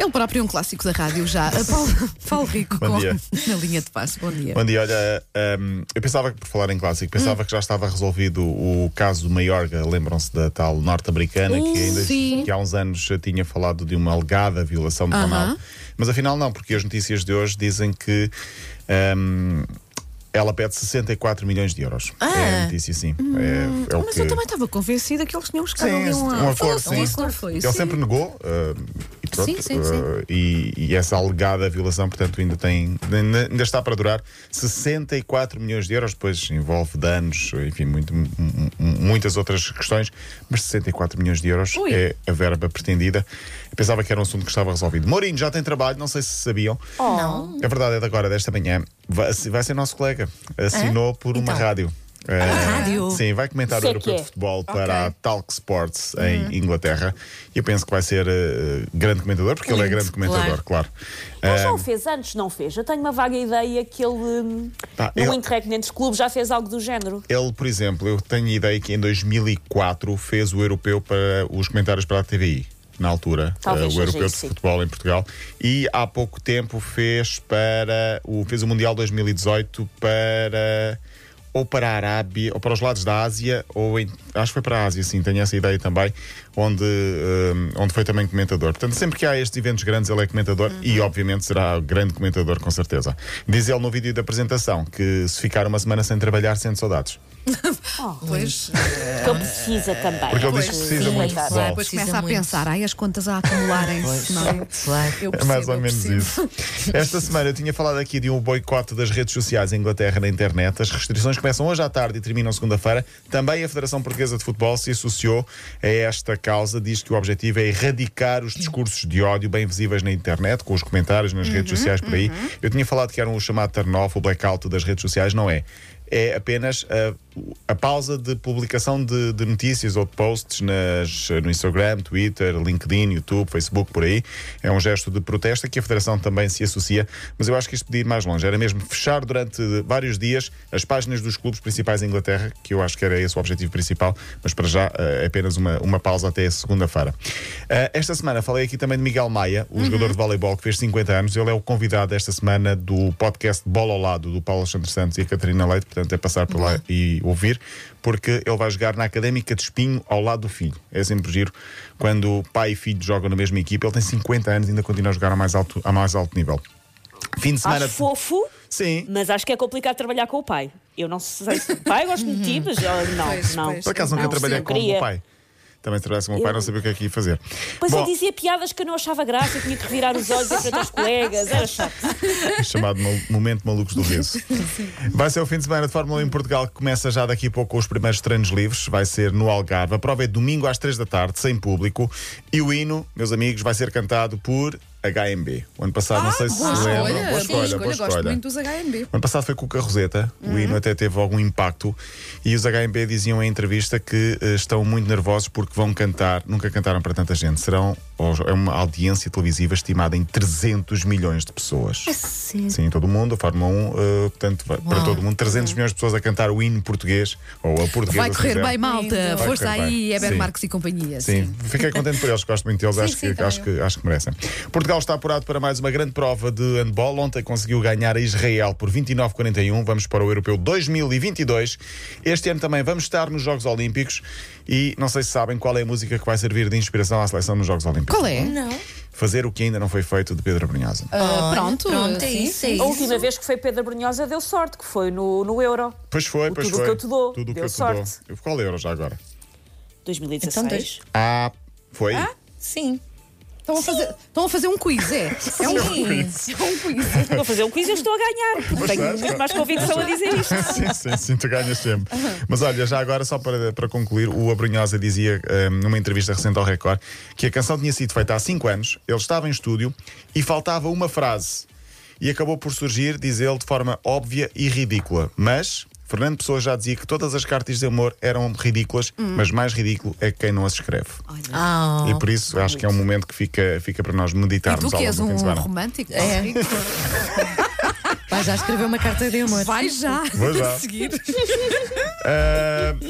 Ele próprio é um clássico da rádio já. Paulo, Paulo Rico Bom com, dia. na linha de passe. Bom dia. Bom dia, olha, hum, eu pensava que, por falar em clássico, pensava que já estava resolvido o caso do Maiorga, lembram-se da tal norte-americana que ainda sim. que há uns anos já tinha falado de uma alegada violação de Aham. Ronaldo. Mas afinal não, porque as notícias de hoje dizem que hum, ela pede 64 milhões de euros. Ah. É a notícia, sim. É, é o Mas que... eu também estava convencida que eles tinham buscado Sim, ali um, um acordo, sim. Ele Sim. sempre negou uh, pronto. Sim, sim, sim. uh, e, e essa alegada violação, portanto, ainda tem ainda, está para durar 64 milhões de euros, depois envolve danos, enfim, muito- muitas outras questões, mas 64 milhões de euros Ui. é a verba pretendida. Eu pensava que era um assunto que estava resolvido. Mourinho já tem trabalho, não sei se sabiam. Não. A verdade é de agora, desta manhã, vai, vai ser nosso colega. Assinou por uma Então. rádio. Eh, rádio? Sim, vai comentar o Sei europeu que de é. futebol para Ok. a Talk Sports em Inglaterra. E eu penso que vai ser eh, grande comentador, porque ele é Lindo, grande comentador, claro. Ele já Eh, o fez antes, não fez? Eu tenho uma vaga ideia que ele, Pá, no ele- Interregnentes Clube, já fez algo do género. ele, por exemplo, eu tenho ideia que em 2004 fez o europeu para os comentários para a TVI. Na altura, Talvez eh, o seja europeu de futebol em Portugal, e há pouco tempo fez para o fez o Mundial 2018 para ou para a Arábia, ou para os lados da Ásia, ou em- acho que foi para a Ásia, sim, tenho essa ideia também, onde, eh, onde foi também comentador. Portanto, sempre que há estes eventos grandes, ele é comentador e, obviamente, será grande comentador, com certeza. Diz ele no vídeo da apresentação que se ficar uma semana sem trabalhar, sente saudades. Pois, Porque ele precisa também. Porque ele é diz que precisa sim, muito de coitado. futebol. depois começa a muito. pensar, ai, as contas a acumularem-se. não é? É percebo, mais ou menos isso. Esta semana eu tinha falado aqui de um boicote das redes sociais em Inglaterra na internet. As restrições começam hoje à tarde e terminam segunda-feira. Também a Federação Portuguesa de Futebol se associou a esta causa. Diz que o objetivo é erradicar os discursos de ódio bem visíveis na internet, com os comentários nas redes sociais por aí. Eu tinha falado que era um chamado turn-off, o blackout das redes sociais. Não é. É apenas a, a pausa de publicação de, de notícias ou de posts nas, no Instagram, Twitter, LinkedIn, YouTube, Facebook, por aí. É um gesto de protesto que a Federação também se associa, mas eu acho que isto podia ir mais longe. Era mesmo fechar durante vários dias as páginas dos clubes principais em Inglaterra, que eu acho que era esse o objetivo principal, mas para já eh, é apenas uma, uma pausa até segunda-feira. Eh, esta semana falei aqui também de Miguel Maia, o jogador de voleibol que fez 50 anos. Ele é o convidado esta semana do podcast Bola ao Lado do Paulo Alexandre Santos e a Catarina Leite, portanto é passar por lá e ouvir, porque ele vai jogar na Académica de Espinho ao lado do filho. É sempre giro quando pai e filho jogam na mesma equipa. Ele tem 50 anos e ainda continua a jogar a mais alto, a mais alto nível. Fim de semana. Acho fofo, Sim. mas acho que é complicado trabalhar com o pai. Eu não sei se. Pai, gosto muito de ti, mas não, Pois, não. pois. Por acaso nunca Não, trabalhei sim, com o pai. Também se trabalhasse com o meu pai, Eu- não sabia o que é que ia fazer. Depois Bom, ele dizia piadas que eu não achava graça, eu tinha que revirar os olhos em frente aos colegas, era chato. chamado Mal- Momento Malucos do Riso. Vai ser o fim de semana de Fórmula 1 em Portugal que começa já daqui a pouco com os primeiros treinos livres. Vai ser no Algarve. A prova é domingo às 3 da tarde, sem público. E o hino, meus amigos, vai ser cantado por HMB. O ano passado, não sei se se Boa escolha, Boa boa escolha, escolha, boa gosto escolha. muito dos HMB. O ano passado foi com o Carroseta, o hino até teve algum impacto e os HMB diziam em entrevista que eh, estão muito nervosos porque vão cantar, nunca cantaram para tanta gente. Serão ou- é uma audiência televisiva estimada em 300 milhões de pessoas. Sim, em todo o mundo, a Fórmula 1, eh, portanto, vai para todo o mundo, 300 milhões de pessoas a cantar o hino português ou a portuguesa. Vai se correr quiser. bem, malta. Vai Força correr aí, bem. Eber Sim. Marques e companhia. Sim, fiquei contente por eles, gosto muito deles, acho, sim, que, acho, que, acho que merecem. Portugal está apurado para mais uma grande prova de handball. Ontem conseguiu ganhar a Israel por 29-41. Vamos para o Europeu 2022. Este ano também vamos estar nos Jogos Olímpicos e não sei se sabem qual é a música que vai servir de inspiração à seleção nos Jogos Olímpicos. Qual é? Não. Fazer o que ainda não foi feito de Pedro Brunhosa. Ah, pronto, Pronto, é sim, isso, é sim. isso. A última vez que foi Pedro Brunhosa deu sorte, que foi no, no Euro Pois foi, pois tudo o foi. que eu te dou. Tudo o que Deu eu te dou. sorte. Qual euro já agora? 2016. Então. Ah, foi? Sim. Estão a, fazer, estão a fazer um quiz, é? É um quiz. É um quiz. Vou fazer um quiz e eu estou a ganhar. porque Tenho muito mais convicção a dizer isto. sim, sim, sim, tu ganhas sempre. Mas olha, já agora, só para, para concluir, o Abrunhosa dizia hum, numa entrevista recente ao Record que a canção tinha sido feita há 5 anos, ele estava em estúdio e faltava uma frase. E acabou por surgir, diz ele, de forma óbvia e ridícula. Mas. Fernando Pessoa já dizia que todas as cartas de amor eram ridículas, mas mais ridículo é quem não as escreve. Ah, E por isso acho que é um momento que fica, fica para nós E meditarmos tu que és longo do fim um de semana. romântico? É. Vai já escrever uma carta de amor. Vai já. Vou já. Seguir. Uh,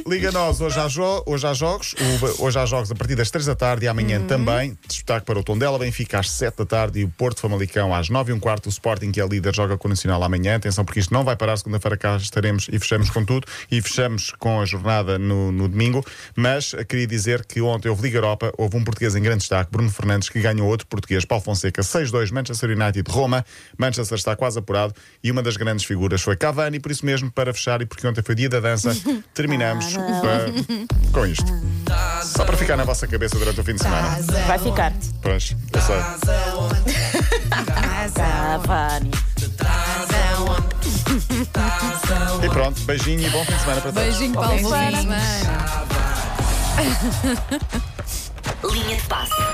Liga Nós, hoje há, jo- hoje há jogos. O- hoje há jogos a partir das 3 da tarde e amanhã também. Destaque para o Tondela, Benfica às 7 da tarde e o Porto Famalicão às 9 e um quarto. O Sporting, que é líder, joga com o Nacional amanhã. Atenção, porque isto não vai parar. Segunda-feira cá estaremos e fechamos com tudo. E fechamos com a jornada no, no domingo. Mas uh, queria dizer que ontem houve Liga Europa. Houve um português em grande destaque, Bruno Fernandes, que ganhou outro português, Paulo Fonseca, 6-2, Manchester United, Roma. Manchester está quase apurado. E uma das grandes figuras foi Cavani. Por isso mesmo, para fechar, e porque ontem foi dia da dança, terminamos uh, com isto. Só para ficar na vossa cabeça durante o fim de semana. Vai ficar. Pois, eu sei. Cavani. E pronto, beijinho e bom fim de semana para todos. Beijinho, Paulo. Bom fim de semana. Linha de passe.